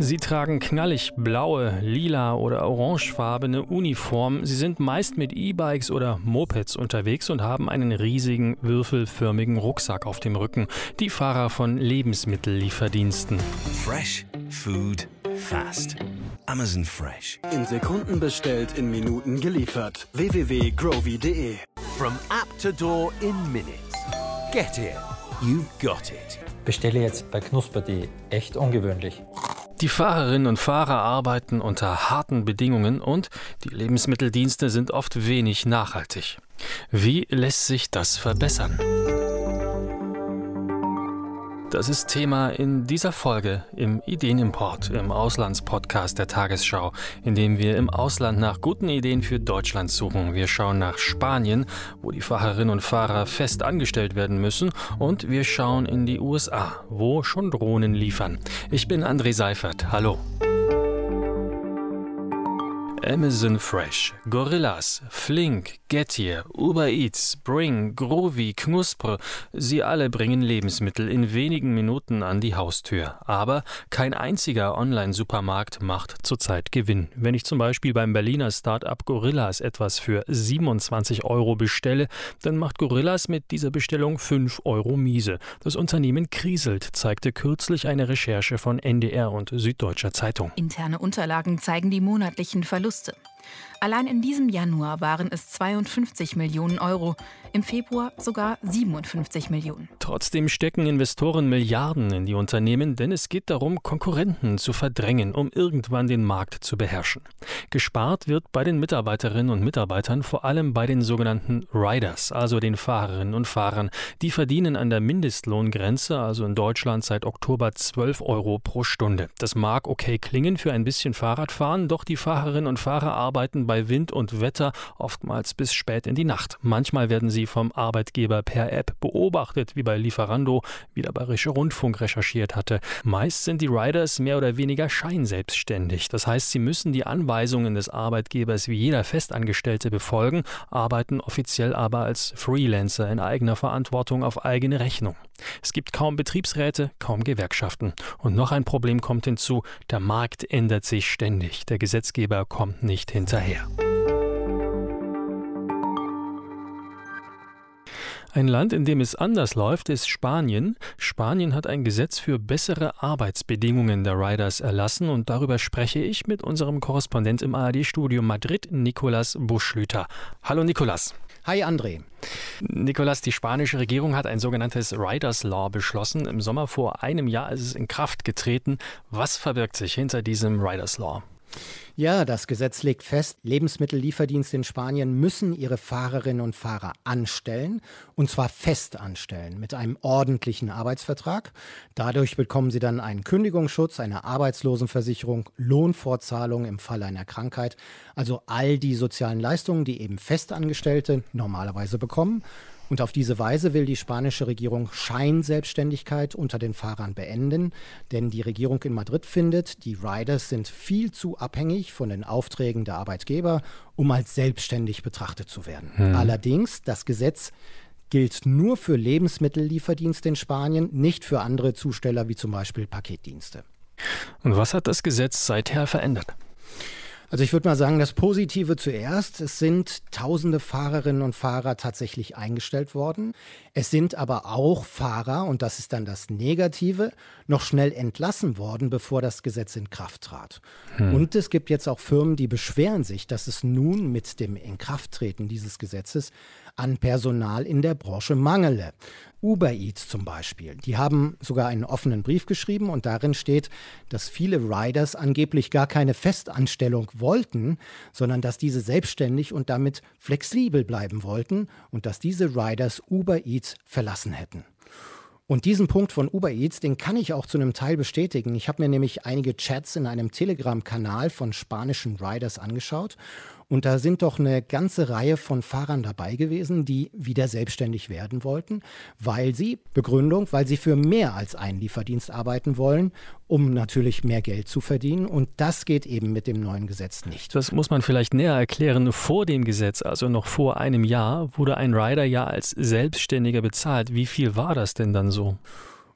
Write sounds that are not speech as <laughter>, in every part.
Sie tragen knallig blaue, lila oder orangefarbene Uniformen. Sie sind meist mit E-Bikes oder Mopeds unterwegs und haben einen riesigen, würfelförmigen Rucksack auf dem Rücken. Die Fahrer von Lebensmittellieferdiensten. Fresh Food Fast. Amazon Fresh. In Sekunden bestellt, in Minuten geliefert. www.grovy.de From app to door in minutes. Get it. You've got it. Bestelle jetzt bei knusper.de. Echt ungewöhnlich. Die Fahrerinnen und Fahrer arbeiten unter harten Bedingungen und die Lebensmitteldienste sind oft wenig nachhaltig. Wie lässt sich das verbessern? Das ist Thema in dieser Folge im Ideenimport, im Auslandspodcast der Tagesschau, in dem wir im Ausland nach guten Ideen für Deutschland suchen. Wir schauen nach Spanien, wo die Fahrerinnen und Fahrer fest angestellt werden müssen, und wir schauen in die USA, wo schon Drohnen liefern. Ich bin André Seifert. Hallo. Amazon Fresh, Gorillas, Flink, Getir, Uber Eats, Bring, Groovy, Knuspre, sie alle bringen Lebensmittel in wenigen Minuten an die Haustür. Aber kein einziger Online-Supermarkt macht zurzeit Gewinn. Wenn ich zum Beispiel beim Berliner Start-up Gorillas etwas für 27 Euro bestelle, dann macht Gorillas mit dieser Bestellung 5 Euro miese. Das Unternehmen kriselt, zeigte kürzlich eine Recherche von NDR und Süddeutscher Zeitung. Interne Unterlagen zeigen die monatlichen Verluste. Verluste. Allein in diesem Januar waren es 52 Millionen Euro, im Februar sogar 57 Millionen. Trotzdem stecken Investoren Milliarden in die Unternehmen, denn es geht darum, Konkurrenten zu verdrängen, um irgendwann den Markt zu beherrschen. Gespart wird bei den Mitarbeiterinnen und Mitarbeitern vor allem bei den sogenannten Riders, also den Fahrerinnen und Fahrern. Die verdienen an der Mindestlohngrenze, also in Deutschland seit Oktober 12 Euro pro Stunde. Das mag okay klingen für ein bisschen Fahrradfahren, doch die Fahrerinnen und Fahrer arbeiten bei Wind und Wetter oftmals bis spät in die Nacht. Manchmal werden sie vom Arbeitgeber per App beobachtet, wie bei Lieferando, wie der Bayerische Rundfunk recherchiert hatte. Meist sind die Riders mehr oder weniger scheinselbstständig. Das heißt, sie müssen die Anweisungen des Arbeitgebers wie jeder Festangestellte befolgen, arbeiten offiziell aber als Freelancer in eigener Verantwortung auf eigene Rechnung. Es gibt kaum Betriebsräte, kaum Gewerkschaften. Und noch ein Problem kommt hinzu, der Markt ändert sich ständig. Der Gesetzgeber kommt nicht hinterher. Ein Land, in dem es anders läuft, ist Spanien. Spanien hat ein Gesetz für bessere Arbeitsbedingungen der Riders erlassen und darüber spreche ich mit unserem Korrespondent im ARD-Studio Madrid, Nicolas Buschlüter. Hallo Nicolas. Hi André. Nicolas, die spanische Regierung hat ein sogenanntes Riders Law beschlossen. Im Sommer vor einem Jahr ist es in Kraft getreten. Was verbirgt sich hinter diesem Riders Law? Ja, das Gesetz legt fest, Lebensmittellieferdienste in Spanien müssen ihre Fahrerinnen und Fahrer anstellen, und zwar fest anstellen, mit einem ordentlichen Arbeitsvertrag. Dadurch bekommen sie dann einen Kündigungsschutz, eine Arbeitslosenversicherung, Lohnfortzahlung im Fall einer Krankheit, also all die sozialen Leistungen, die eben Festangestellte normalerweise bekommen. Und auf diese Weise will die spanische Regierung Scheinselbstständigkeit unter den Fahrern beenden, denn die Regierung in Madrid findet, die Riders sind viel zu abhängig von den Aufträgen der Arbeitgeber, um als selbstständig betrachtet zu werden. Hm. Allerdings, das Gesetz gilt nur für Lebensmittellieferdienste in Spanien, nicht für andere Zusteller wie zum Beispiel Paketdienste. Und was hat das Gesetz seither verändert? Also ich würde mal sagen, das Positive zuerst. Es sind tausende Fahrerinnen und Fahrer tatsächlich eingestellt worden. Es sind aber auch Fahrer, und das ist dann das Negative, noch schnell entlassen worden, bevor das Gesetz in Kraft trat. Hm. Und es gibt jetzt auch Firmen, die beschweren sich, dass es nun mit dem Inkrafttreten dieses Gesetzes an Personal in der Branche mangele. Uber Eats zum Beispiel, die haben sogar einen offenen Brief geschrieben und darin steht, dass viele Riders angeblich gar keine Festanstellung wollten, sondern dass diese selbstständig und damit flexibel bleiben wollten und dass diese Riders Uber Eats verlassen hätten. Und diesen Punkt von Uber Eats, den kann ich auch zu einem Teil bestätigen. Ich habe mir nämlich einige Chats in einem Telegram-Kanal von spanischen Riders angeschaut und da sind doch eine ganze Reihe von Fahrern dabei gewesen, die wieder selbstständig werden wollten, weil sie, Begründung, weil sie für mehr als einen Lieferdienst arbeiten wollen, um natürlich mehr Geld zu verdienen. Und das geht eben mit dem neuen Gesetz nicht. Das muss man vielleicht näher erklären. Vor dem Gesetz, also noch vor einem Jahr, wurde ein Rider ja als Selbstständiger bezahlt. Wie viel war das denn dann so?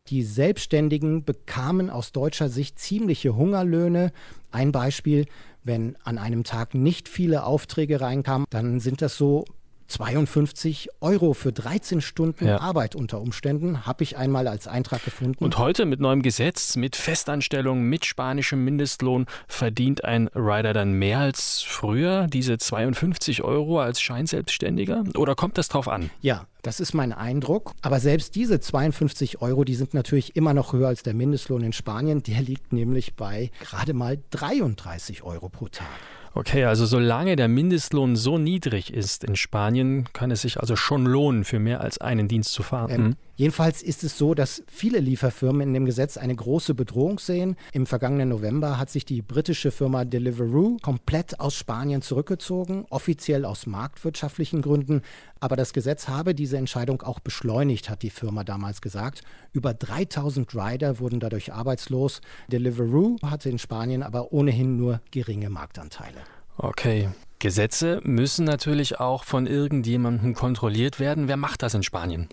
Die Selbstständigen bekamen aus deutscher Sicht ziemliche Hungerlöhne. Ein Beispiel, wenn an einem Tag nicht viele Aufträge reinkamen, dann sind das so 52 Euro für 13 Stunden ja. Arbeit unter Umständen, habe ich einmal als Eintrag gefunden. Und heute mit neuem Gesetz, mit Festanstellung, mit spanischem Mindestlohn verdient ein Rider dann mehr als früher, diese 52 Euro als Scheinselbstständiger? Oder kommt das drauf an? Ja, das ist mein Eindruck. Aber selbst diese 52 Euro, die sind natürlich immer noch höher als der Mindestlohn in Spanien. Der liegt nämlich bei gerade mal 33 Euro pro Tag. Okay, also solange der Mindestlohn so niedrig ist in Spanien, kann es sich also schon lohnen, für mehr als einen Dienst zu fahren. Ähm, Jedenfalls ist es so, dass viele Lieferfirmen in dem Gesetz eine große Bedrohung sehen. Im vergangenen November hat sich die britische Firma Deliveroo komplett aus Spanien zurückgezogen, offiziell aus marktwirtschaftlichen Gründen. Aber das Gesetz habe diese Entscheidung auch beschleunigt, hat die Firma damals gesagt. Über 3000 Rider wurden dadurch arbeitslos. Deliveroo hatte in Spanien aber ohnehin nur geringe Marktanteile. Okay. Gesetze müssen natürlich auch von irgendjemandem kontrolliert werden. Wer macht das in Spanien?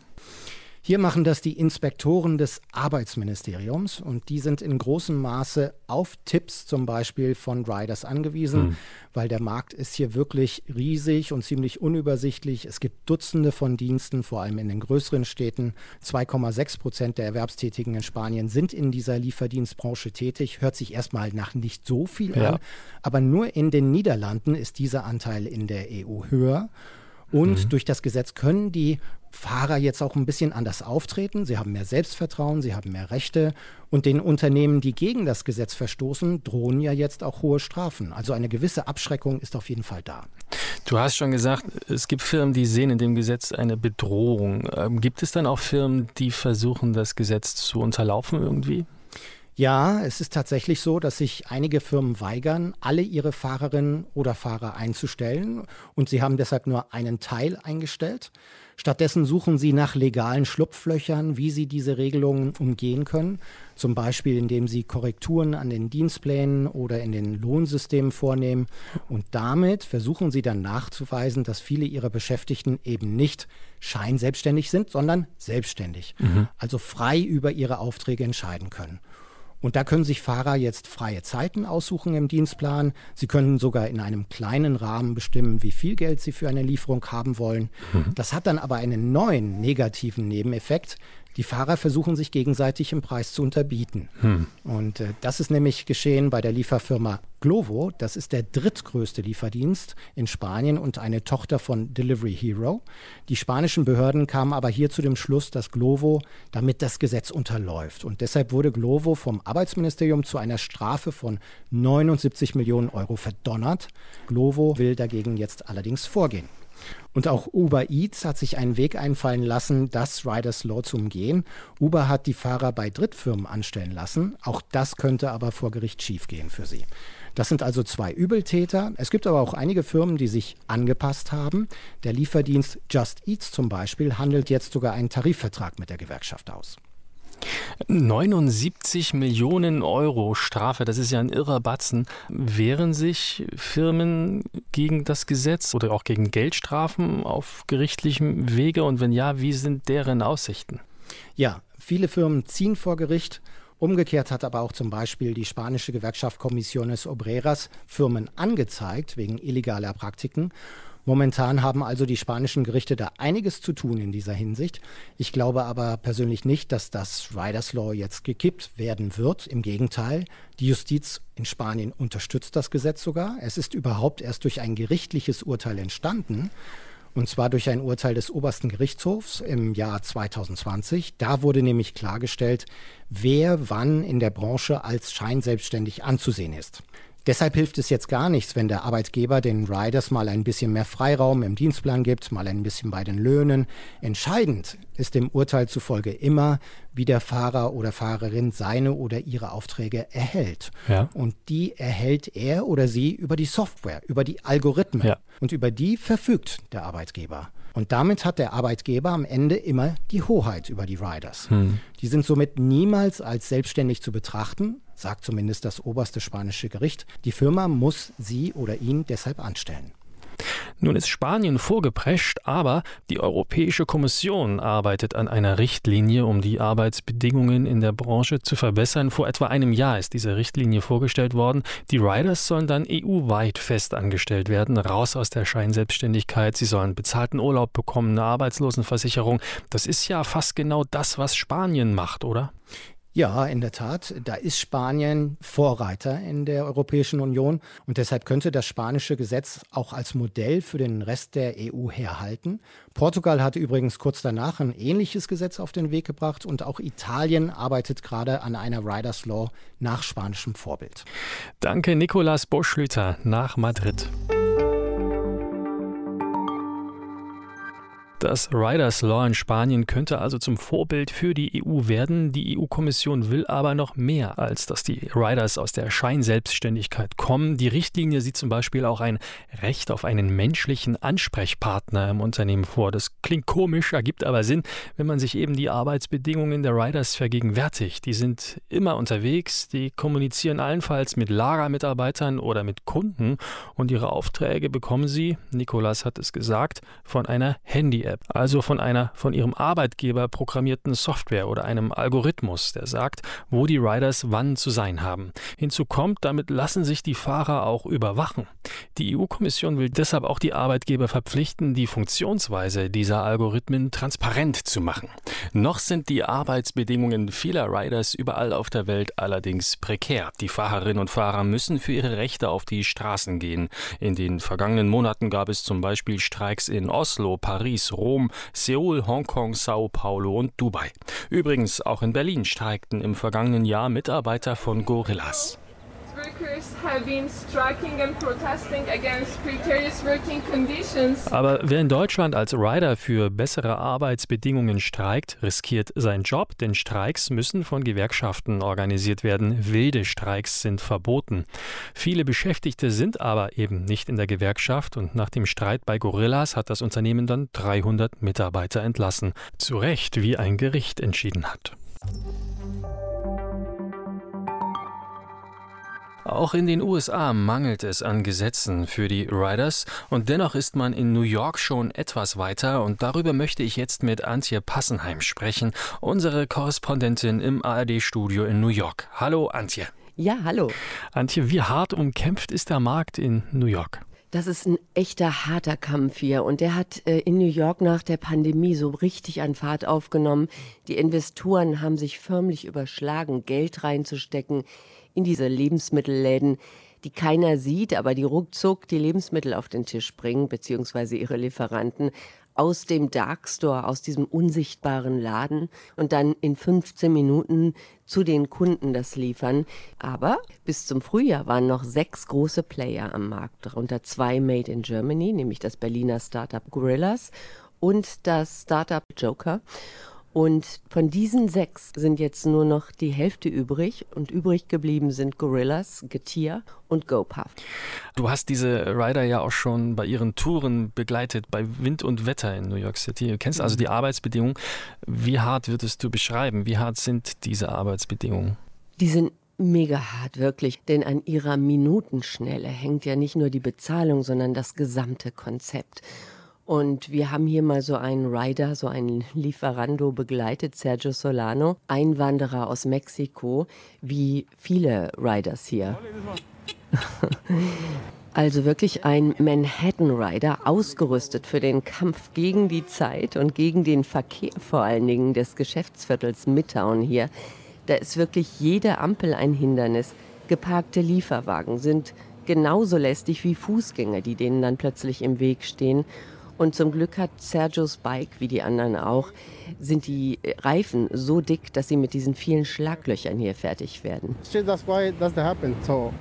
Hier machen das die Inspektoren des Arbeitsministeriums und die sind in großem Maße auf Tipps zum Beispiel von Riders angewiesen, mhm. weil der Markt ist hier wirklich riesig und ziemlich unübersichtlich. Es gibt Dutzende von Diensten, vor allem in den größeren Städten. 2,6 Prozent der Erwerbstätigen in Spanien sind in dieser Lieferdienstbranche tätig. Hört sich erstmal nach nicht so viel ja. an, aber nur in den Niederlanden ist dieser Anteil in der EU höher. Und mhm. durch das Gesetz können die Fahrer jetzt auch ein bisschen anders auftreten. Sie haben mehr Selbstvertrauen, sie haben mehr Rechte. Und den Unternehmen, die gegen das Gesetz verstoßen, drohen ja jetzt auch hohe Strafen. Also eine gewisse Abschreckung ist auf jeden Fall da. Du hast schon gesagt, es gibt Firmen, die sehen in dem Gesetz eine Bedrohung. Ähm, gibt es dann auch Firmen, die versuchen, das Gesetz zu unterlaufen irgendwie? Ja, es ist tatsächlich so, dass sich einige Firmen weigern, alle ihre Fahrerinnen oder Fahrer einzustellen und sie haben deshalb nur einen Teil eingestellt. Stattdessen suchen sie nach legalen Schlupflöchern, wie sie diese Regelungen umgehen können, zum Beispiel indem sie Korrekturen an den Dienstplänen oder in den Lohnsystemen vornehmen. Und damit versuchen sie dann nachzuweisen, dass viele ihrer Beschäftigten eben nicht scheinselbstständig sind, sondern selbstständig, mhm. also frei über ihre Aufträge entscheiden können. Und da können sich Fahrer jetzt freie Zeiten aussuchen im Dienstplan. Sie können sogar in einem kleinen Rahmen bestimmen, wie viel Geld sie für eine Lieferung haben wollen. Mhm. Das hat dann aber einen neuen negativen Nebeneffekt, die Fahrer versuchen sich gegenseitig im Preis zu unterbieten. Hm. Und äh, das ist nämlich geschehen bei der Lieferfirma Glovo. Das ist der drittgrößte Lieferdienst in Spanien und eine Tochter von Delivery Hero. Die spanischen Behörden kamen aber hier zu dem Schluss, dass Glovo damit das Gesetz unterläuft. Und deshalb wurde Glovo vom Arbeitsministerium zu einer Strafe von 79 Millionen Euro verdonnert. Glovo will dagegen jetzt allerdings vorgehen. Und auch Uber Eats hat sich einen Weg einfallen lassen, das Riders Law zu umgehen. Uber hat die Fahrer bei Drittfirmen anstellen lassen. Auch das könnte aber vor Gericht schiefgehen für sie. Das sind also zwei Übeltäter. Es gibt aber auch einige Firmen, die sich angepasst haben. Der Lieferdienst Just Eats zum Beispiel handelt jetzt sogar einen Tarifvertrag mit der Gewerkschaft aus. 79 Millionen Euro Strafe, das ist ja ein irrer Batzen. Wehren sich Firmen gegen das Gesetz oder auch gegen Geldstrafen auf gerichtlichem Wege? Und wenn ja, wie sind deren Aussichten? Ja, viele Firmen ziehen vor Gericht. Umgekehrt hat aber auch zum Beispiel die spanische Gewerkschaft Comisiones Obreras Firmen angezeigt wegen illegaler Praktiken. Momentan haben also die spanischen Gerichte da einiges zu tun in dieser Hinsicht. Ich glaube aber persönlich nicht, dass das Riders Law jetzt gekippt werden wird. Im Gegenteil, die Justiz in Spanien unterstützt das Gesetz sogar. Es ist überhaupt erst durch ein gerichtliches Urteil entstanden. Und zwar durch ein Urteil des obersten Gerichtshofs im Jahr 2020. Da wurde nämlich klargestellt, wer wann in der Branche als scheinselbstständig anzusehen ist. Deshalb hilft es jetzt gar nichts, wenn der Arbeitgeber den Riders mal ein bisschen mehr Freiraum im Dienstplan gibt, mal ein bisschen bei den Löhnen. Entscheidend ist dem Urteil zufolge immer, wie der Fahrer oder Fahrerin seine oder ihre Aufträge erhält. Ja. Und die erhält er oder sie über die Software, über die Algorithmen. Ja. Und über die verfügt der Arbeitgeber. Und damit hat der Arbeitgeber am Ende immer die Hoheit über die Riders. Hm. Die sind somit niemals als selbstständig zu betrachten, sagt zumindest das oberste spanische Gericht. Die Firma muss sie oder ihn deshalb anstellen. Nun ist Spanien vorgeprescht, aber die Europäische Kommission arbeitet an einer Richtlinie, um die Arbeitsbedingungen in der Branche zu verbessern. Vor etwa einem Jahr ist diese Richtlinie vorgestellt worden. Die Riders sollen dann EU-weit festangestellt werden, raus aus der Scheinselbstständigkeit. Sie sollen bezahlten Urlaub bekommen, eine Arbeitslosenversicherung. Das ist ja fast genau das, was Spanien macht, oder? Ja, in der Tat. Da ist Spanien Vorreiter in der Europäischen Union und deshalb könnte das spanische Gesetz auch als Modell für den Rest der EU herhalten. Portugal hat übrigens kurz danach ein ähnliches Gesetz auf den Weg gebracht und auch Italien arbeitet gerade an einer Riders Law nach spanischem Vorbild. Danke, Nicolas Boschlüter nach Madrid. Das Riders Law in Spanien könnte also zum Vorbild für die EU werden. Die EU-Kommission will aber noch mehr, als dass die Riders aus der Scheinselbstständigkeit kommen. Die Richtlinie sieht zum Beispiel auch ein Recht auf einen menschlichen Ansprechpartner im Unternehmen vor. Das klingt komisch, ergibt aber Sinn, wenn man sich eben die Arbeitsbedingungen der Riders vergegenwärtigt. Die sind immer unterwegs, die kommunizieren allenfalls mit Lagermitarbeitern oder mit Kunden und ihre Aufträge bekommen sie, Nikolas hat es gesagt, von einer Handy-App. App, also von einer von ihrem Arbeitgeber programmierten Software oder einem Algorithmus, der sagt, wo die Riders wann zu sein haben. Hinzu kommt, damit lassen sich die Fahrer auch überwachen. Die EU-Kommission will deshalb auch die Arbeitgeber verpflichten, die Funktionsweise dieser Algorithmen transparent zu machen. Noch sind die Arbeitsbedingungen vieler Riders überall auf der Welt allerdings prekär. Die Fahrerinnen und Fahrer müssen für ihre Rechte auf die Straßen gehen. In den vergangenen Monaten gab es zum Beispiel Streiks in Oslo, Paris, Rom, Seoul, Hongkong, Sao Paulo und Dubai. Übrigens, auch in Berlin streikten im vergangenen Jahr Mitarbeiter von Gorillas. Aber wer in Deutschland als Rider für bessere Arbeitsbedingungen streikt, riskiert seinen Job, denn Streiks müssen von Gewerkschaften organisiert werden. Wilde Streiks sind verboten. Viele Beschäftigte sind aber eben nicht in der Gewerkschaft und nach dem Streit bei Gorillas hat das Unternehmen dann 300 Mitarbeiter entlassen. Zu Recht, wie ein Gericht entschieden hat. Auch in den USA mangelt es an Gesetzen für die Riders und dennoch ist man in New York schon etwas weiter und darüber möchte ich jetzt mit Antje Passenheim sprechen, unsere Korrespondentin im ARD-Studio in New York. Hallo Antje. Ja, hallo. Antje, wie hart umkämpft ist der Markt in New York? Das ist ein echter harter Kampf hier und der hat äh, in New York nach der Pandemie so richtig an Fahrt aufgenommen. Die Investoren haben sich förmlich überschlagen, Geld reinzustecken in diese Lebensmittelläden, die keiner sieht, aber die ruckzuck die Lebensmittel auf den Tisch bringen, beziehungsweise ihre Lieferanten aus dem Darkstore, aus diesem unsichtbaren Laden und dann in 15 Minuten zu den Kunden das liefern. Aber bis zum Frühjahr waren noch sechs große Player am Markt, darunter zwei Made in Germany, nämlich das Berliner Startup Gorillas und das Startup Joker. Und von diesen sechs sind jetzt nur noch die Hälfte übrig und übrig geblieben sind Gorillas, Getir und GoPuff. Du hast diese Rider ja auch schon bei ihren Touren begleitet, bei Wind und Wetter in New York City. Du kennst also die mhm. Arbeitsbedingungen. Wie hart würdest du beschreiben? Wie hart sind diese Arbeitsbedingungen? Die sind mega hart, wirklich. Denn an ihrer Minutenschnelle hängt ja nicht nur die Bezahlung, sondern das gesamte Konzept. Und wir haben hier mal so einen Rider, so einen Lieferando begleitet, Sergio Solano, Einwanderer aus Mexiko, wie viele Riders hier. <laughs> Also wirklich ein Manhattan Rider, ausgerüstet für den Kampf gegen die Zeit und gegen den Verkehr vor allen Dingen des Geschäftsviertels Midtown hier. Da ist wirklich jede Ampel ein Hindernis. Geparkte Lieferwagen sind genauso lästig wie Fußgänger, die denen dann plötzlich im Weg stehen. Und zum Glück hat Sergios Bike, wie die anderen auch, sind die Reifen so dick, dass sie mit diesen vielen Schlaglöchern hier fertig werden.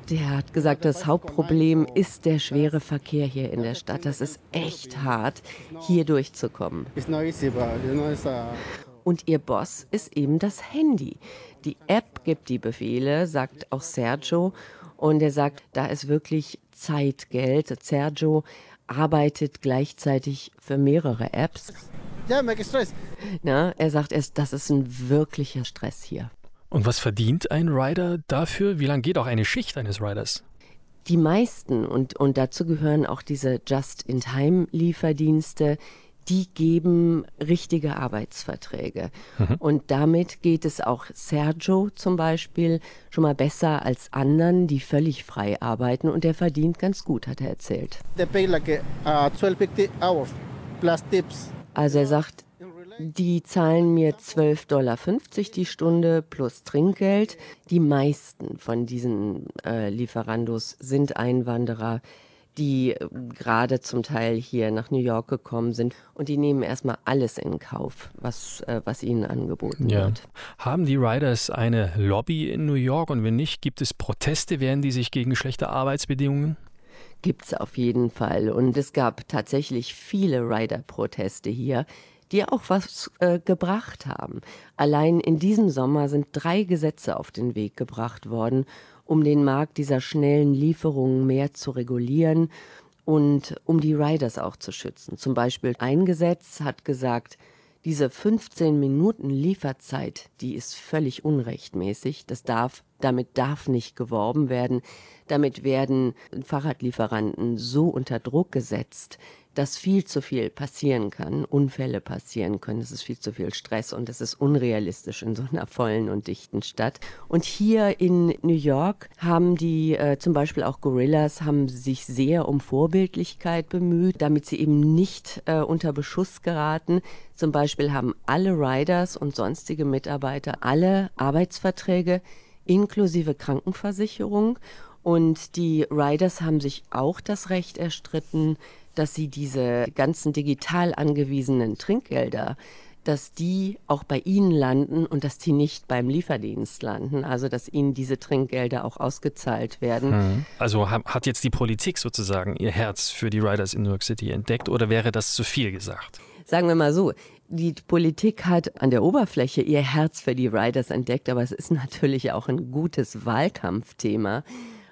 Der hat gesagt, das Hauptproblem ist der schwere Verkehr hier in der Stadt. Das ist echt hart, hier durchzukommen. Und ihr Boss ist eben das Handy. Die App gibt die Befehle, sagt auch Sergio. Und er sagt, da ist wirklich Zeitgeld. Sergio arbeitet gleichzeitig für mehrere Apps. Ja, merke Stress. Na, er sagt erst, das ist ein wirklicher Stress hier. Und was verdient ein Rider dafür? Wie lange geht auch eine Schicht eines Riders? Die meisten, und, und dazu gehören auch diese Just-in-Time-Lieferdienste, die geben richtige Arbeitsverträge. Mhm. Und damit geht es auch Sergio zum Beispiel schon mal besser als anderen, die völlig frei arbeiten. Und der verdient ganz gut, hat er erzählt. Also er sagt, die zahlen mir 12,50 Dollar die Stunde plus Trinkgeld. Die meisten von diesen äh, Lieferandos sind Einwanderer die äh, gerade zum Teil hier nach New York gekommen sind. Und die nehmen erstmal alles in Kauf, was, äh, was ihnen angeboten ja. wird. Haben die Riders eine Lobby in New York? Und wenn nicht, gibt es Proteste? Wehren die sich gegen schlechte Arbeitsbedingungen? Gibt es auf jeden Fall. Und es gab tatsächlich viele Rider-Proteste hier die auch was äh, gebracht haben. Allein in diesem Sommer sind drei Gesetze auf den Weg gebracht worden, um den Markt dieser schnellen Lieferungen mehr zu regulieren und um die Riders auch zu schützen. Zum Beispiel ein Gesetz hat gesagt, diese 15 Minuten Lieferzeit, die ist völlig unrechtmäßig. Das darf, damit darf nicht geworben werden. Damit werden Fahrradlieferanten so unter Druck gesetzt, dass viel zu viel passieren kann, Unfälle passieren können, es ist viel zu viel Stress und es ist unrealistisch in so einer vollen und dichten Stadt. Und hier in New York haben die äh, zum Beispiel auch Gorillas haben sich sehr um Vorbildlichkeit bemüht, damit sie eben nicht äh, unter Beschuss geraten. Zum Beispiel haben alle Riders und sonstige Mitarbeiter alle Arbeitsverträge inklusive Krankenversicherung. Und die Riders haben sich auch das Recht erstritten, dass sie diese ganzen digital angewiesenen Trinkgelder dass die auch bei Ihnen landen und dass die nicht beim Lieferdienst landen. Also dass Ihnen diese Trinkgelder auch ausgezahlt werden. Mhm. Also hat jetzt die Politik sozusagen ihr Herz für die Riders in New York City entdeckt oder wäre das zu viel gesagt? Sagen wir mal so, die Politik hat an der Oberfläche ihr Herz für die Riders entdeckt, aber es ist natürlich auch ein gutes Wahlkampfthema.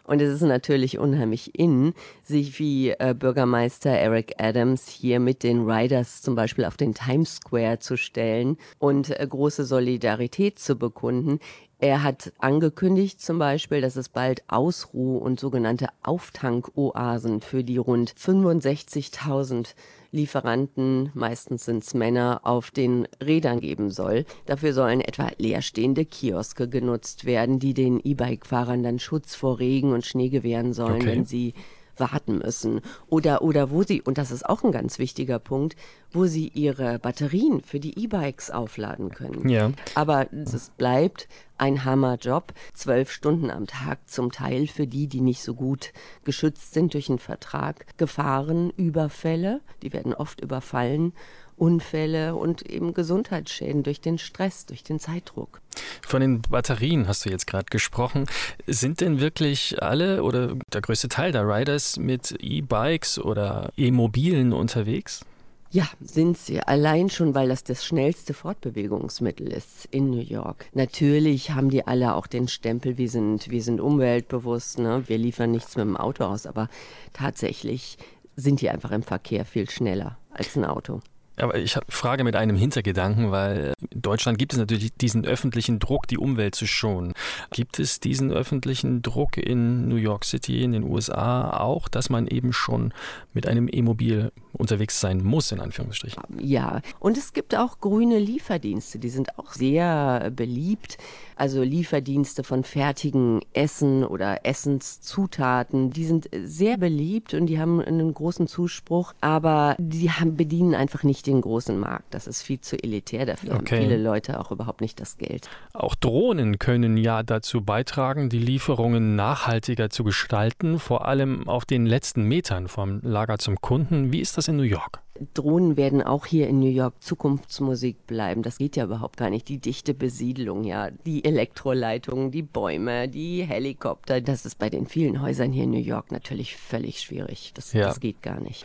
Und es ist natürlich unheimlich in, sich wie äh, Bürgermeister Eric Adams hier mit den Riders zum Beispiel auf den Times Square zu stellen und äh, große Solidarität zu bekunden. Er hat angekündigt zum Beispiel, dass es bald Ausruh- und sogenannte Auftankoasen für die rund 65.000 Lieferanten, meistens sind es Männer, auf den Rädern geben soll. Dafür sollen etwa leerstehende Kioske genutzt werden, die den E-Bike-Fahrern dann Schutz vor Regen und Schnee gewähren sollen, okay. wenn sie warten müssen. Oder, oder wo sie, und das ist auch ein ganz wichtiger Punkt, wo sie ihre Batterien für die E-Bikes aufladen können. Ja. Aber es bleibt ein Hammerjob, zwölf Stunden am Tag zum Teil für die, die nicht so gut geschützt sind durch einen Vertrag. Gefahren, Überfälle, die werden oft überfallen Unfälle und eben Gesundheitsschäden durch den Stress, durch den Zeitdruck. Von den Batterien hast du jetzt gerade gesprochen. Sind denn wirklich alle oder der größte Teil der Riders mit E-Bikes oder E-Mobilen unterwegs? Ja, sind sie. Allein schon, weil das das schnellste Fortbewegungsmittel ist in New York. Natürlich haben die alle auch den Stempel, wir sind, wir sind umweltbewusst, ne? wir liefern nichts mit dem Auto aus, aber tatsächlich sind die einfach im Verkehr viel schneller als ein Auto. Aber ich frage mit einem Hintergedanken, weil in Deutschland gibt es natürlich diesen öffentlichen Druck, die Umwelt zu schonen. Gibt es diesen öffentlichen Druck in New York City, in den USA auch, dass man eben schon mit einem E-Mobil unterwegs sein muss, in Anführungsstrichen? Ja, und es gibt auch grüne Lieferdienste, die sind auch sehr beliebt. Also Lieferdienste von fertigen Essen oder Essenszutaten, die sind sehr beliebt und die haben einen großen Zuspruch, aber die haben, bedienen einfach nicht den großen Markt. Das ist viel zu elitär, dafür okay. haben viele Leute auch überhaupt nicht das Geld. Auch Drohnen können ja dazu beitragen, die Lieferungen nachhaltiger zu gestalten, vor allem auf den letzten Metern vom Lager zum Kunden. Wie ist das in New York? Drohnen werden auch hier in New York Zukunftsmusik bleiben. Das geht ja überhaupt gar nicht. Die dichte Besiedlung, ja, die Elektroleitungen, die Bäume, die Helikopter. Das ist bei den vielen Häusern hier in New York natürlich völlig schwierig. Das, ja. das geht gar nicht.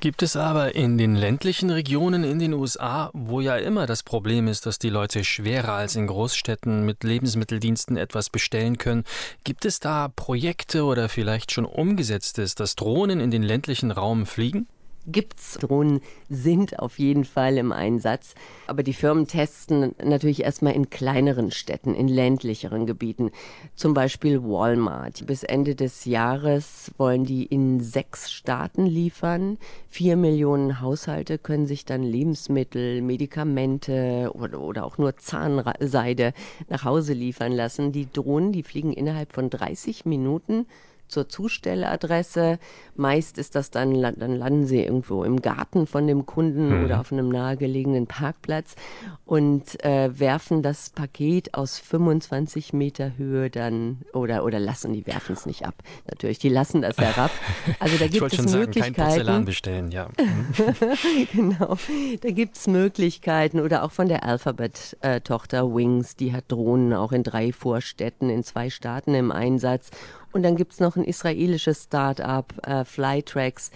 Gibt es aber in den ländlichen Regionen in den USA, wo ja immer das Problem ist, dass die Leute schwerer als in Großstädten mit Lebensmitteldiensten etwas bestellen können, gibt es da Projekte oder vielleicht schon umgesetztes, dass Drohnen in den ländlichen Raum fliegen? Gibt's. Drohnen sind auf jeden Fall im Einsatz. Aber die Firmen testen natürlich erstmal in kleineren Städten, in ländlicheren Gebieten. Zum Beispiel Walmart. Bis Ende des Jahres wollen die in sechs Staaten liefern. Vier Millionen Haushalte können sich dann Lebensmittel, Medikamente oder, oder auch nur Zahnseide nach Hause liefern lassen. Die Drohnen, die fliegen innerhalb von 30 Minuten zur Zustelladresse. Meist ist das dann, dann landen sie irgendwo im Garten von dem Kunden mhm. oder auf einem nahegelegenen Parkplatz und äh, werfen das Paket aus 25 Meter Höhe dann oder, oder lassen, die werfen es nicht ab. Natürlich, die lassen das herab. Also da gibt es schon Möglichkeiten. Sagen, kein Porzellan bestellen, ja. <laughs> genau. Da gibt es Möglichkeiten oder auch von der Alphabet-Tochter äh, Wings, die hat Drohnen auch in drei Vorstädten, in zwei Staaten im Einsatz und dann gibt es noch ein israelisches Start-up, äh, Flytracks,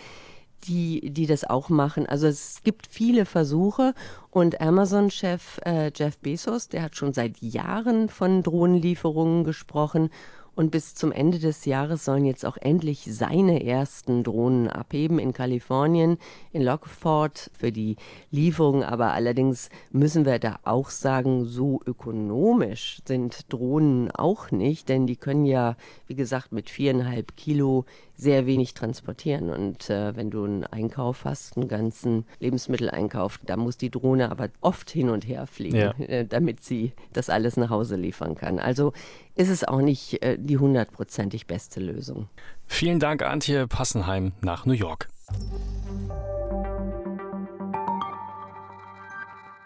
die, die das auch machen. Also es gibt viele Versuche und Amazon-Chef äh, Jeff Bezos, der hat schon seit Jahren von Drohnenlieferungen gesprochen und bis zum Ende des Jahres sollen jetzt auch endlich seine ersten Drohnen abheben in Kalifornien, in Lockford für die Lieferung. Aber allerdings müssen wir da auch sagen, so ökonomisch sind Drohnen auch nicht, denn die können ja, wie gesagt, mit viereinhalb Kilo sehr wenig transportieren. Und äh, wenn du einen Einkauf hast, einen ganzen Lebensmitteleinkauf, da muss die Drohne aber oft hin und her fliegen, ja. äh, <laughs> damit sie das alles nach Hause liefern kann. Also ist es auch nicht äh, die hundertprozentig beste Lösung. Vielen Dank, Antje Passenheim nach New York.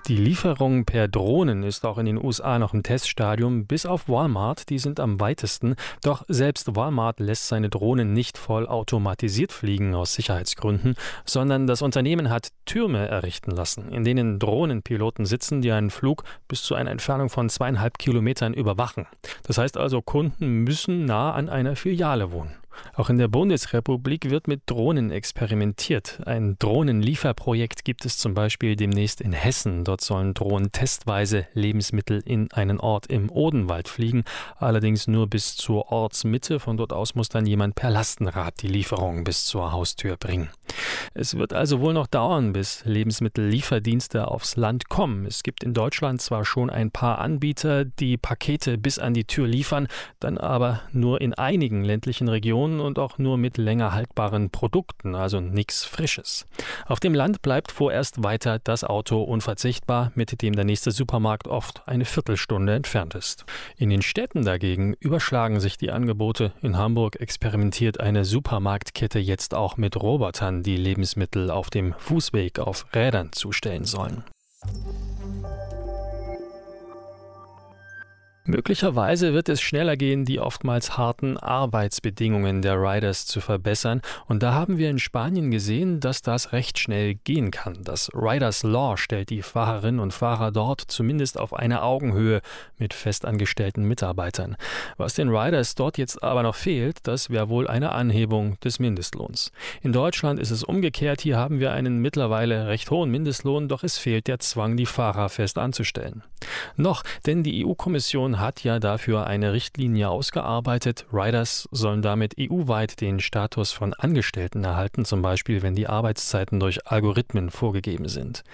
Die Lieferung per Drohnen ist auch in den USA noch im Teststadium, bis auf Walmart, die sind am weitesten. Doch selbst Walmart lässt seine Drohnen nicht voll automatisiert fliegen aus Sicherheitsgründen, sondern das Unternehmen hat Türme errichten lassen, in denen Drohnenpiloten sitzen, die einen Flug bis zu einer Entfernung von zweieinhalb Kilometern überwachen. Das heißt also, Kunden müssen nah an einer Filiale wohnen. Auch in der Bundesrepublik wird mit Drohnen experimentiert. Ein Drohnenlieferprojekt gibt es zum Beispiel demnächst in Hessen. Dort sollen Drohnen testweise Lebensmittel in einen Ort im Odenwald fliegen, allerdings nur bis zur Ortsmitte. Von dort aus muss dann jemand per Lastenrad die Lieferung bis zur Haustür bringen. Es wird also wohl noch dauern, bis Lebensmittellieferdienste aufs Land kommen. Es gibt in Deutschland zwar schon ein paar Anbieter, die Pakete bis an die Tür liefern, dann aber nur in einigen ländlichen Regionen und auch nur mit länger haltbaren Produkten, also nichts Frisches. Auf dem Land bleibt vorerst weiter das Auto unverzichtbar, mit dem der nächste Supermarkt oft eine Viertelstunde entfernt ist. In den Städten dagegen überschlagen sich die Angebote. In Hamburg experimentiert eine Supermarktkette jetzt auch mit Robotern, die Lebensmittel auf dem Fußweg auf Rädern zustellen sollen. Möglicherweise wird es schneller gehen, die oftmals harten Arbeitsbedingungen der Riders zu verbessern. Und da haben wir in Spanien gesehen, dass das recht schnell gehen kann. Das Riders Law stellt die Fahrerinnen und Fahrer dort zumindest auf eine Augenhöhe mit festangestellten Mitarbeitern. Was den Riders dort jetzt aber noch fehlt, das wäre wohl eine Anhebung des Mindestlohns. In Deutschland ist es umgekehrt. Hier haben wir einen mittlerweile recht hohen Mindestlohn, doch es fehlt der Zwang, die Fahrer fest anzustellen. Noch, denn die EU-Kommission hat ja dafür eine Richtlinie ausgearbeitet. Riders sollen damit EU-weit den Status von Angestellten erhalten, zum Beispiel wenn die Arbeitszeiten durch Algorithmen vorgegeben sind.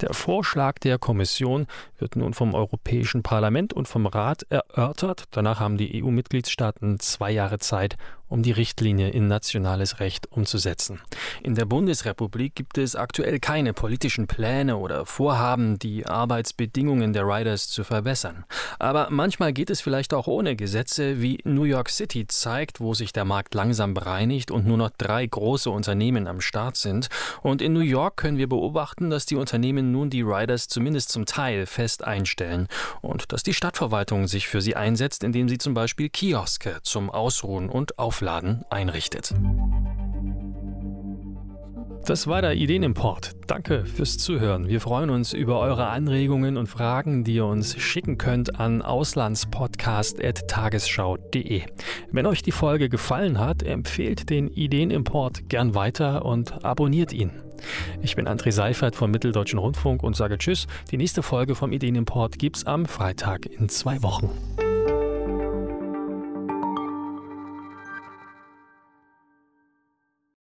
Der Vorschlag der Kommission wird nun vom Europäischen Parlament und vom Rat erörtert. Danach haben die EU-Mitgliedstaaten zwei Jahre Zeit, um die Richtlinie in nationales Recht umzusetzen. In der Bundesrepublik gibt es aktuell keine politischen Pläne oder Vorhaben, die Arbeitsbedingungen der Riders zu verbessern. Aber manchmal geht es vielleicht auch ohne Gesetze, wie New York City zeigt, wo sich der Markt langsam bereinigt und nur noch drei große Unternehmen am Start sind. Und in New York können wir beobachten, dass die Unternehmen nun die Riders zumindest zum Teil fest einstellen und dass die Stadtverwaltung sich für sie einsetzt, indem sie zum Beispiel Kioske zum Ausruhen und Aufladen Aufladen einrichtet. Das war der Ideenimport. Danke fürs Zuhören. Wir freuen uns über eure Anregungen und Fragen, die ihr uns schicken könnt an auslandspodcast.tagesschau.de. Wenn euch die Folge gefallen hat, empfehlt den Ideenimport gern weiter und abonniert ihn. Ich bin André Seifert vom Mitteldeutschen Rundfunk und sage Tschüss. Die nächste Folge vom Ideenimport gibt's am Freitag in zwei Wochen.